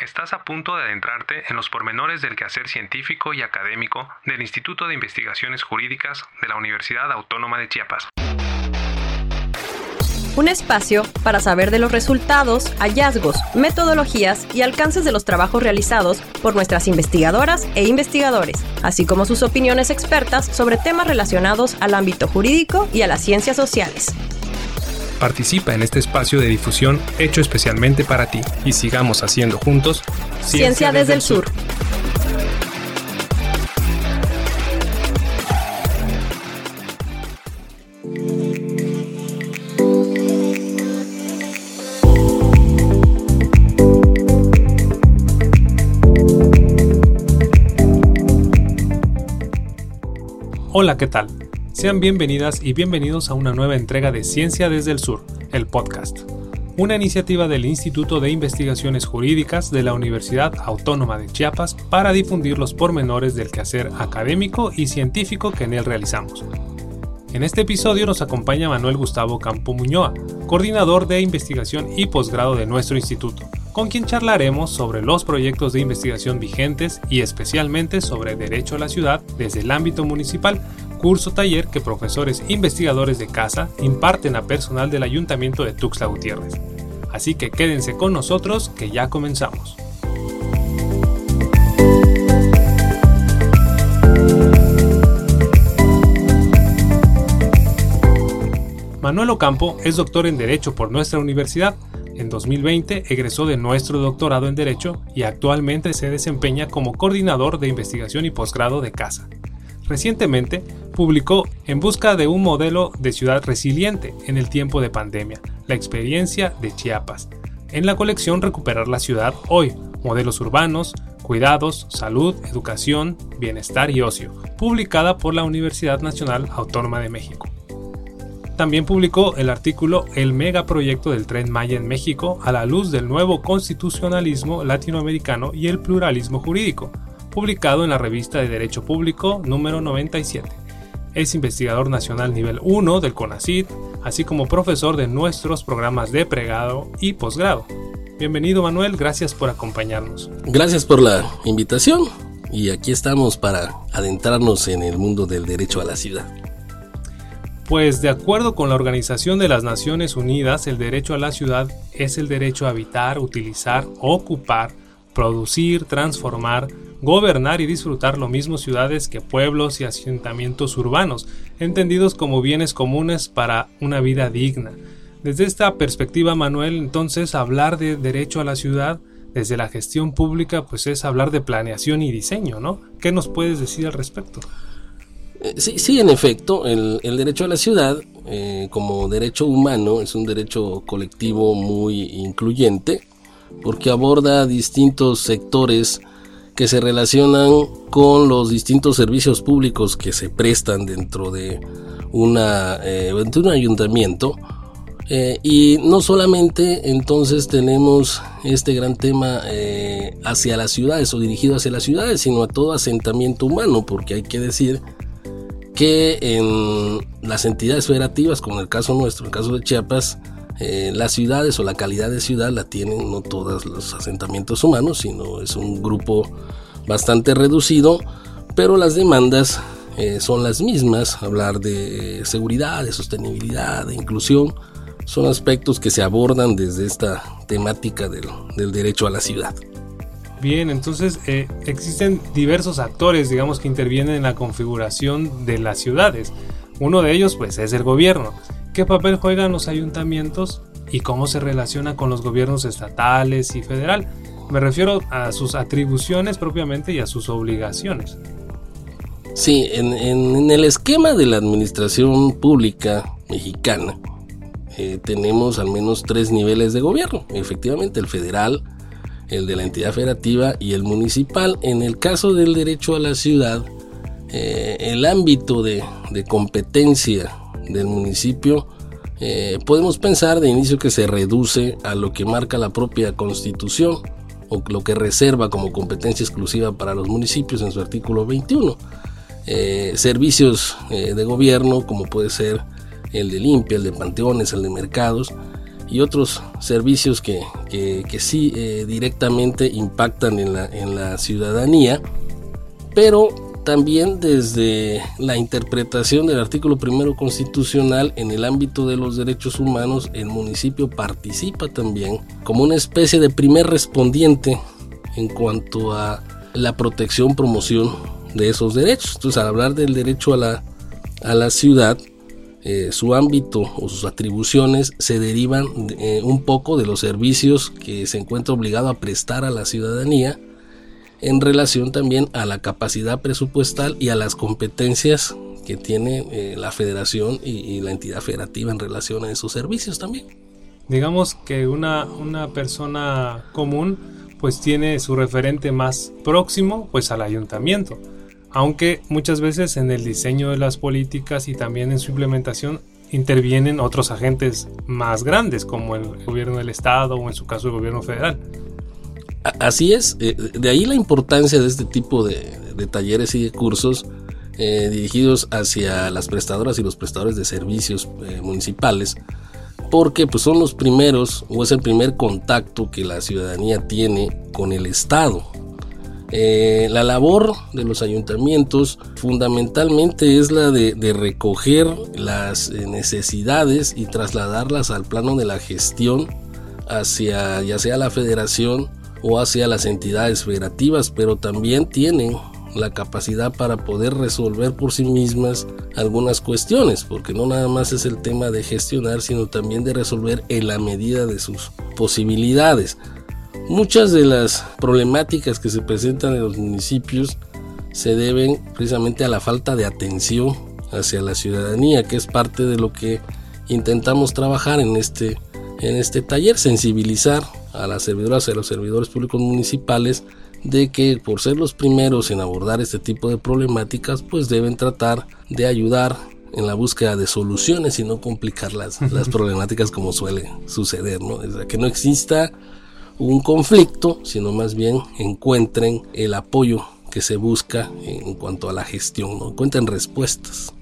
Estás a punto de adentrarte en los pormenores del quehacer científico y académico del Instituto de Investigaciones Jurídicas de la Universidad Autónoma de Chiapas. Un espacio para saber de los resultados, hallazgos, metodologías y alcances de los trabajos realizados por nuestras investigadoras e investigadores, así como sus opiniones expertas sobre temas relacionados al ámbito jurídico y a las ciencias sociales. Participa en este espacio de difusión hecho especialmente para ti y sigamos haciendo juntos Ciencia, desde, el sur. Hola, ¿qué tal? Sean bienvenidas y bienvenidos a una nueva entrega de Ciencia desde el Sur, el podcast, una iniciativa del Instituto de Investigaciones Jurídicas de la Universidad Autónoma de Chiapas para difundir los pormenores del quehacer académico y científico que en él realizamos. En este episodio nos acompaña Manuel Gustavo Campo Muñoa, coordinador de investigación y posgrado de nuestro instituto, con quien charlaremos sobre los proyectos de investigación vigentes y especialmente sobre derecho a la ciudad desde el ámbito municipal curso taller que profesores investigadores de casa imparten a personal del Ayuntamiento de Tuxtla Gutiérrez. Así que quédense con nosotros que ya comenzamos. Manuel Ocampo es doctor en Derecho por nuestra universidad. En 2020 egresó de nuestro doctorado en Derecho y actualmente se desempeña como coordinador de investigación y posgrado de casa. Recientemente publicó En busca de un modelo de ciudad resiliente en el tiempo de pandemia, la experiencia de Chiapas, en la colección Recuperar la ciudad hoy, modelos urbanos, cuidados, salud, educación, bienestar y ocio, publicada por la Universidad Nacional Autónoma de México. También publicó el artículo El megaproyecto del tren Maya en México a la luz del nuevo constitucionalismo latinoamericano y el pluralismo jurídico, publicado en la revista de Derecho Público número 97. Es investigador nacional nivel 1 del CONACID, así como profesor de nuestros programas de pregrado y posgrado. Bienvenido Manuel, gracias por acompañarnos. Gracias por la invitación y aquí estamos para adentrarnos en el mundo del derecho a la ciudad. Pues de acuerdo con la Organización de las Naciones Unidas, el derecho a la ciudad es el derecho a habitar, utilizar, ocupar, producir, transformar, gobernar y disfrutar lo mismo ciudades que pueblos y asentamientos urbanos, entendidos como bienes comunes para una vida digna. Desde esta perspectiva, Manuel, entonces hablar de derecho a la ciudad desde la gestión pública, pues es hablar de planeación y diseño, ¿no? ¿Qué nos puedes decir al respecto? Eh, sí, sí, en efecto, el, derecho a la ciudad eh, como derecho humano es un derecho colectivo muy incluyente porque aborda distintos sectores que se relacionan con los distintos servicios públicos que se prestan dentro de, eh, un ayuntamiento. Eh, y no solamente entonces tenemos este gran tema eh, hacia las ciudades o dirigido hacia las ciudades, sino a todo asentamiento humano, porque hay que decir que en las entidades federativas, como en el caso nuestro, en el caso de Chiapas, eh, las ciudades o la calidad de ciudad la tienen no todos los asentamientos humanos, sino es un grupo bastante reducido, pero las demandas eh, son las mismas, hablar de seguridad, de sostenibilidad, de inclusión, son aspectos que se abordan desde esta temática del, derecho a la ciudad. Bien, entonces eh, existen diversos actores, digamos, que intervienen en la configuración de las ciudades. Uno de ellos, pues, es el gobierno. ¿Qué papel juegan los ayuntamientos y cómo se relaciona con los gobiernos estatales y federal? Me refiero a sus atribuciones propiamente y a sus obligaciones. Sí, en, el esquema de la administración pública mexicana eh, tenemos al menos tres niveles de gobierno. Efectivamente, el federal, el de la entidad federativa y el municipal. En el caso del derecho a la ciudad, eh, el ámbito de, de competencia del municipio, eh, podemos pensar de inicio que se reduce a lo que marca la propia constitución o lo que reserva como competencia exclusiva para los municipios en su artículo 21. Eh, servicios eh, de gobierno como puede ser el de limpia, el de panteones, el de mercados y otros servicios que, que, sí eh, directamente impactan en la, en la ciudadanía, pero también desde la interpretación del artículo primero constitucional en el ámbito de los derechos humanos, el municipio participa también como una especie de primer respondiente en cuanto a la protección, promoción de esos derechos. Entonces, al hablar del derecho a la, a la ciudad, eh, su ámbito o sus atribuciones se derivan eh, un poco de los servicios que se encuentra obligado a prestar a la ciudadanía en relación también a la capacidad presupuestal y a las competencias que tiene eh, la federación y, la entidad federativa en relación a esos servicios también. Digamos que una, una persona común pues tiene su referente más próximo pues al ayuntamiento aunque muchas veces en el diseño de las políticas y también en su implementación intervienen otros agentes más grandes como el gobierno del estado o en su caso el gobierno federal. Así es, eh, de ahí la importancia de este tipo de, talleres y de cursos eh, dirigidos hacia las prestadoras y los prestadores de servicios eh, municipales, porque pues, son los primeros o es el primer contacto que la ciudadanía tiene con el Estado. La labor de los ayuntamientos fundamentalmente es la de, recoger las necesidades y trasladarlas al plano de la gestión hacia ya sea la federación o hacia las entidades federativas, pero también tienen la capacidad para poder resolver por sí mismas algunas cuestiones, porque no nada más es el tema de gestionar, sino también de resolver en la medida de sus posibilidades. Muchas de las problemáticas que se presentan en los municipios se deben precisamente a la falta de atención hacia la ciudadanía, que es parte de lo que intentamos trabajar en este, en este taller, sensibilizar a las servidoras y a los servidores públicos municipales de que por ser los primeros en abordar este tipo de problemáticas, pues deben tratar de ayudar en la búsqueda de soluciones y no complicar las, las problemáticas como suele suceder, ¿no? Es que no exista un conflicto, sino más bien encuentren el apoyo que se busca en cuanto a la gestión, ¿no? encuentren respuestas.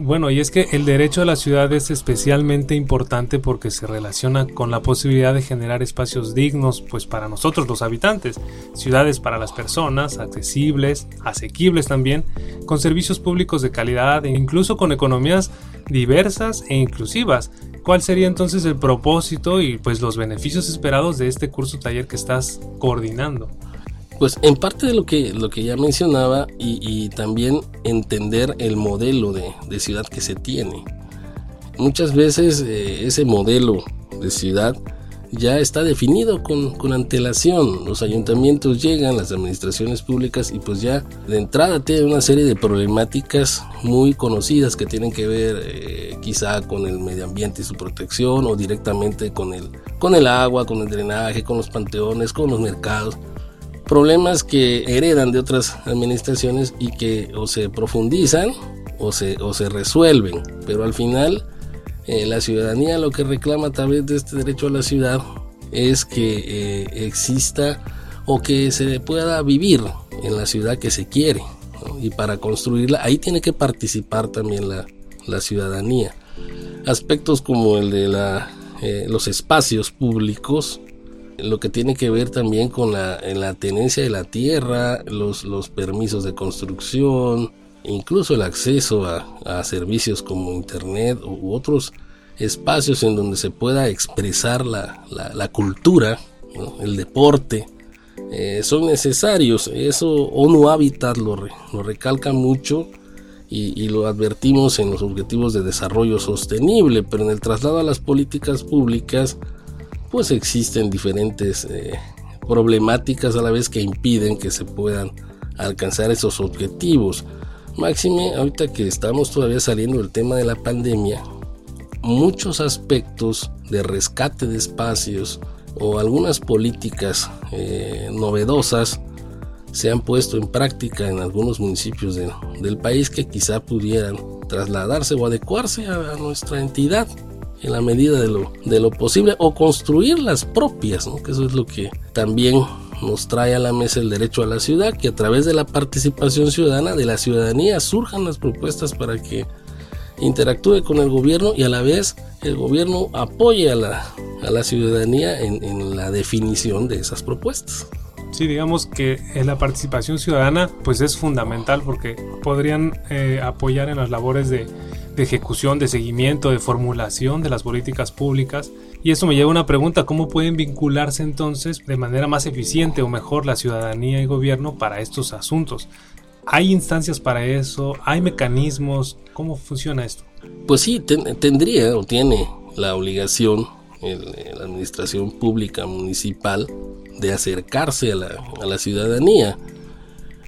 Bueno, y es que el derecho a la ciudad es especialmente importante porque se relaciona con la posibilidad de generar espacios dignos, pues para nosotros los habitantes, ciudades para las personas, accesibles, asequibles también, con servicios públicos de calidad e incluso con economías diversas e inclusivas. ¿Cuál sería entonces el propósito y pues los beneficios esperados de este curso taller que estás coordinando? Pues en parte de lo que, lo que ya mencionaba y, también entender el modelo de, ciudad que se tiene. Muchas veces eh, ese modelo de ciudad ya está definido con, con, antelación. Los ayuntamientos llegan, las administraciones públicas y pues ya de entrada tienen una serie de problemáticas muy conocidas que tienen que ver eh, quizá con el medio ambiente y su protección o directamente con el, con el agua, con el drenaje, con los panteones, con los mercados problemas que heredan de otras administraciones y que o se profundizan o se, o se resuelven, pero al final eh, la ciudadanía lo que reclama a través de este derecho a la ciudad es que eh, exista o que se pueda vivir en la ciudad que se quiere y para construirla ahí tiene que participar también la, la ciudadanía. Aspectos como el de la, eh, los espacios públicos lo que tiene que ver también con la, la tenencia de la tierra, los, los permisos de construcción, incluso el acceso a, servicios como internet u otros espacios en donde se pueda expresar la, la, cultura, el deporte, eh, son necesarios. Eso ONU Habitat lo, lo recalca mucho y, y, lo advertimos en los objetivos de desarrollo sostenible, pero en el traslado a las políticas públicas pues existen diferentes eh, problemáticas a la vez que impiden que se puedan alcanzar esos objetivos. Máxime, ahorita que estamos todavía saliendo del tema de la pandemia, muchos aspectos de rescate de espacios o algunas políticas eh, novedosas se han puesto en práctica en algunos municipios del país que quizá pudieran trasladarse o adecuarse a nuestra entidad en la medida de lo, de lo posible o construir las propias, que eso es lo que también nos trae a la mesa el derecho a la ciudad, que a través de la participación ciudadana, de la ciudadanía, surjan las propuestas para que interactúe con el gobierno y a la vez el gobierno apoye a la, a la ciudadanía en, en la definición de esas propuestas. Sí, digamos que la participación ciudadana pues es fundamental porque podrían eh, apoyar en las labores de, de, ejecución, de seguimiento, de formulación de las políticas públicas. Y eso me lleva a una pregunta, ¿cómo pueden vincularse entonces de manera más eficiente o mejor la ciudadanía y gobierno para estos asuntos? ¿Hay instancias para eso? ¿Hay mecanismos? ¿Cómo funciona esto? Pues sí, ten, tendría o tiene la obligación el, la administración pública municipal de acercarse a la, ciudadanía.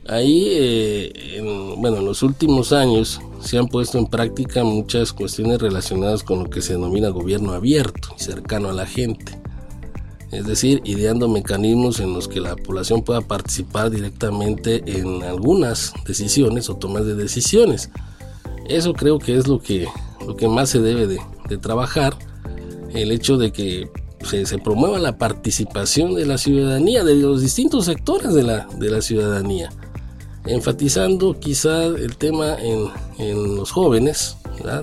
Ahí, eh, en, bueno, en los últimos años se han puesto en práctica muchas cuestiones relacionadas con lo que se denomina gobierno abierto y cercano a la gente. Es decir, ideando mecanismos en los que la población pueda participar directamente en algunas decisiones o tomas de decisiones. Eso creo que es lo que, lo que más se debe de, de trabajar. El hecho de que se, se, promueva la participación de la ciudadanía, de los distintos sectores de la, de la ciudadanía, enfatizando quizá el tema en, en los jóvenes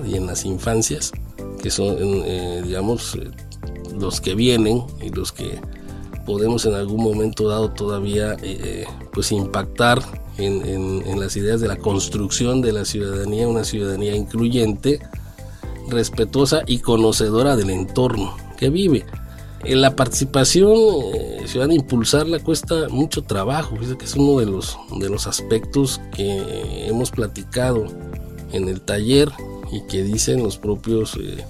y en las infancias, que son, eh, digamos, los que vienen y los que podemos en algún momento dado todavía eh, pues impactar en, en las ideas de la construcción de la ciudadanía, una ciudadanía incluyente, respetuosa y conocedora del entorno que vive. La participación eh, ciudadana impulsarla cuesta mucho trabajo, que es uno de los, de los aspectos que hemos platicado en el taller y que dicen los propios eh,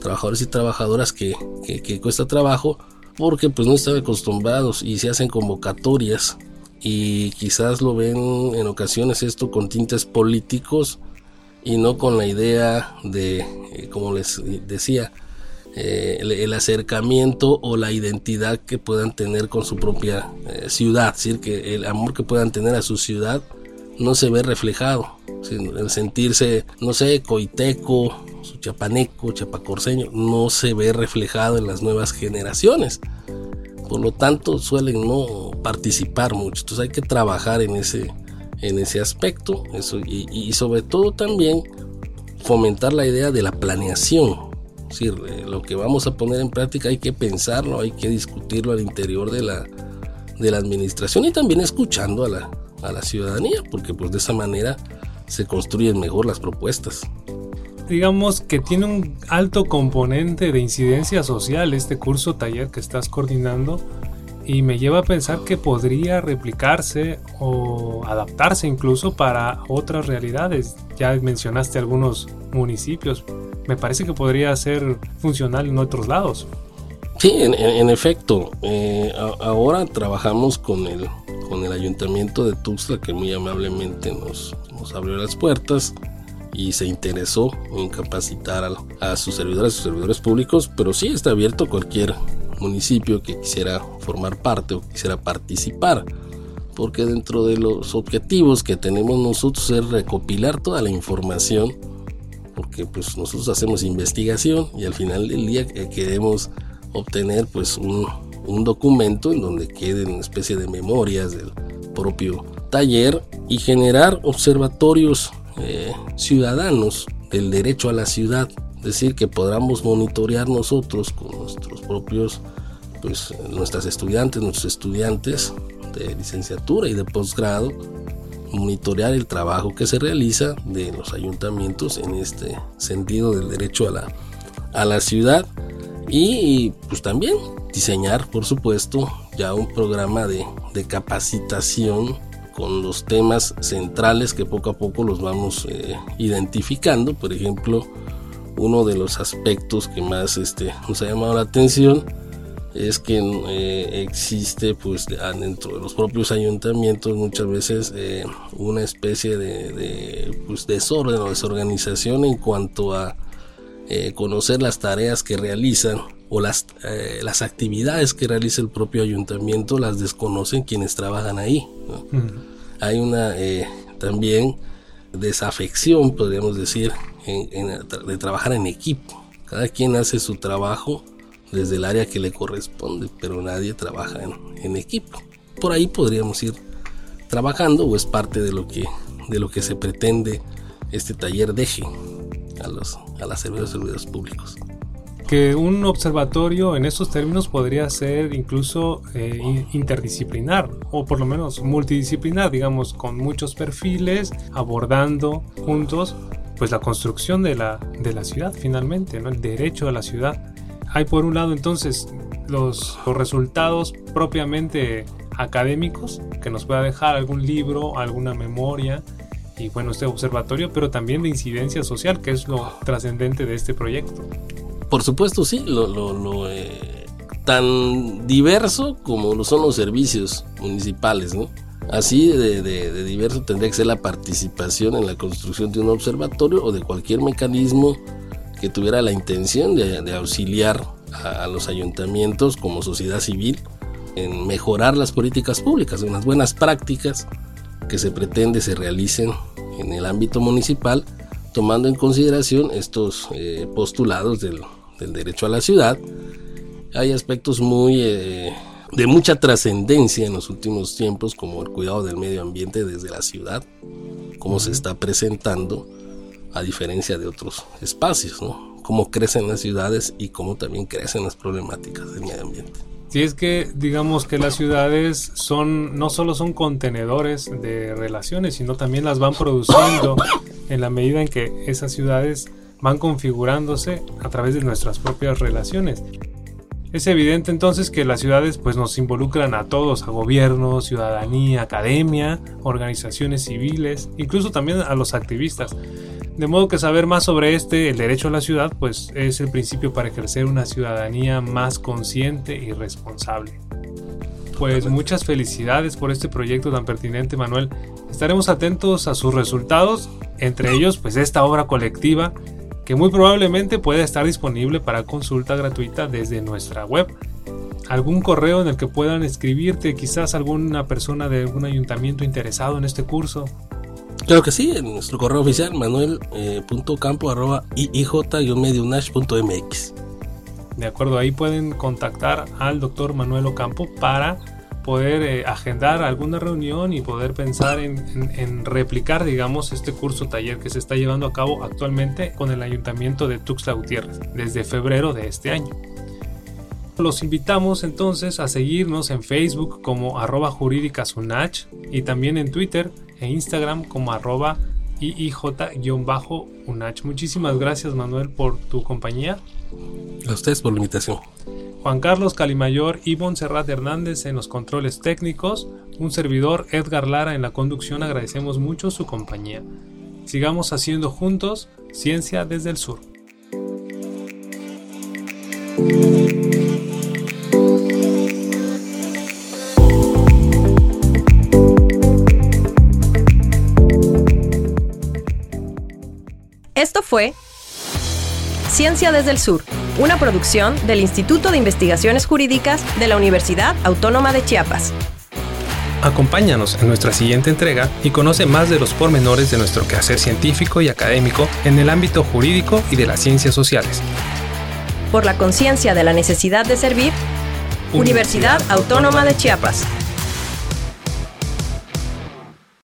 trabajadores y trabajadoras que, que, cuesta trabajo porque pues no están acostumbrados y se hacen convocatorias y quizás lo ven en ocasiones esto con tintes políticos y no con la idea de, eh, como les decía, eh, el, acercamiento o la identidad que puedan tener con su propia eh, ciudad, es decir, que el amor que puedan tener a su ciudad no se ve reflejado, el sentirse, no sé, coiteco, chapaneco, chapacorseño, no se ve reflejado en las nuevas generaciones. Por lo tanto, suelen no participar mucho. Entonces hay que trabajar en ese, en ese aspecto eso, y sobre todo también fomentar la idea de la planeación, decir, eh, lo que vamos a poner en práctica hay que pensarlo, hay que discutirlo al interior de la, de la administración y también escuchando a la, a la ciudadanía, porque pues de esa manera se construyen mejor las propuestas. Digamos que tiene un alto componente de incidencia social este curso taller que estás coordinando y me lleva a pensar que podría replicarse o adaptarse incluso para otras realidades. Ya mencionaste algunos municipios, me parece que podría ser funcional en otros lados. Sí, en, en efecto, eh, a, ahora trabajamos con el, con el ayuntamiento de Tuxtla que muy amablemente nos, nos abrió las puertas y se interesó en capacitar a, a sus servidores, a sus servidores públicos, pero sí está abierto cualquier municipio que quisiera formar parte o quisiera participar porque dentro de los objetivos que tenemos nosotros es recopilar toda la información porque pues nosotros hacemos investigación y al final del día queremos obtener pues un, un documento en donde queden una especie de memorias del propio taller y generar observatorios eh, ciudadanos del derecho a la ciudad, decir, que podamos monitorear nosotros con nuestros propios, pues nuestras estudiantes, nuestros estudiantes de licenciatura y de posgrado, monitorear el trabajo que se realiza de los ayuntamientos en este sentido del derecho a la, a la ciudad y pues también diseñar por supuesto ya un programa de, de capacitación con los temas centrales que poco a poco los vamos eh, identificando. Por ejemplo uno de los aspectos que más este, nos ha llamado la atención es que eh, existe pues dentro de los propios ayuntamientos muchas veces eh, una especie de, de pues, desorden o desorganización en cuanto a eh, conocer las tareas que realizan o las, las actividades que realiza el propio ayuntamiento las desconocen quienes trabajan ahí. ¿no? Uh -huh. Hay una también desafección, podríamos decir, de trabajar en equipo. Cada quien hace su trabajo desde el área que le corresponde, pero nadie trabaja en, equipo. Por ahí podríamos ir trabajando o es parte de lo que, de lo que se pretende este taller deje. a los a las servidores públicos que un observatorio en estos términos podría ser incluso eh, interdisciplinar o por lo menos multidisciplinar, digamos, con muchos perfiles abordando juntos pues la construcción de la, de la ciudad finalmente, ¿no? el derecho a la ciudad. Hay por un lado entonces los, los resultados propiamente académicos que nos pueda dejar algún libro, alguna memoria, y bueno, este observatorio, pero también de incidencia social, que es lo trascendente de este proyecto. Por supuesto, sí, lo, eh, tan diverso como lo son los servicios municipales, ¿no? Así de, diverso tendría que ser la participación en la construcción de un observatorio o de cualquier mecanismo que tuviera la intención de, auxiliar a, los ayuntamientos como sociedad civil en mejorar las políticas públicas, unas buenas prácticas que se pretende se realicen en el ámbito municipal, tomando en consideración estos eh, postulados del, del derecho a la ciudad, hay aspectos muy eh, de mucha trascendencia en los últimos tiempos, como el cuidado del medio ambiente desde la ciudad, cómo se está presentando a diferencia de otros espacios, ¿no? Cómo crecen las ciudades y cómo también crecen las problemáticas del medio ambiente. Si es que digamos que las ciudades son no solo son contenedores de relaciones, sino también las van produciendo en la medida en que esas ciudades van configurándose a través de nuestras propias relaciones. Es evidente entonces que las ciudades pues nos involucran a todos, a gobierno, ciudadanía, academia, organizaciones civiles, incluso también a los activistas. De modo que saber más sobre este, el derecho a la ciudad, pues es el principio para ejercer una ciudadanía más consciente y responsable. Pues muchas felicidades por este proyecto tan pertinente, Manuel. Estaremos atentos a sus resultados, entre ellos pues esta obra colectiva que muy probablemente pueda estar disponible para consulta gratuita desde nuestra web. ¿Algún correo en el que puedan escribirte quizás alguna persona de algún ayuntamiento interesado en este curso? Claro que sí, en nuestro correo oficial manuel.campo.ij-medionash.mx. De acuerdo, ahí pueden contactar al doctor Manuel Ocampo para poder eh, agendar alguna reunión y poder pensar en, replicar, digamos, este curso taller que se está llevando a cabo actualmente con el Ayuntamiento de Tuxtla Gutiérrez desde febrero de este año. Los invitamos entonces a seguirnos en Facebook como arroba jurídicasunach y también en Twitter e Instagram como arroba IIJ-UNACH. Muchísimas gracias Manuel por tu compañía. A ustedes por la invitación. Juan Carlos Calimayor y Montserrat Hernández en los controles técnicos, un servidor Edgar Lara en la conducción, agradecemos mucho su compañía. Sigamos haciendo juntos ciencia desde el sur. Esto fue Ciencia desde el Sur, una producción del Instituto de Investigaciones Jurídicas de la Universidad Autónoma de Chiapas. Acompáñanos en nuestra siguiente entrega y conoce más de los pormenores de nuestro quehacer científico y académico en el ámbito jurídico y de las ciencias sociales. Por la conciencia de la necesidad de servir, Universidad Autónoma de Chiapas.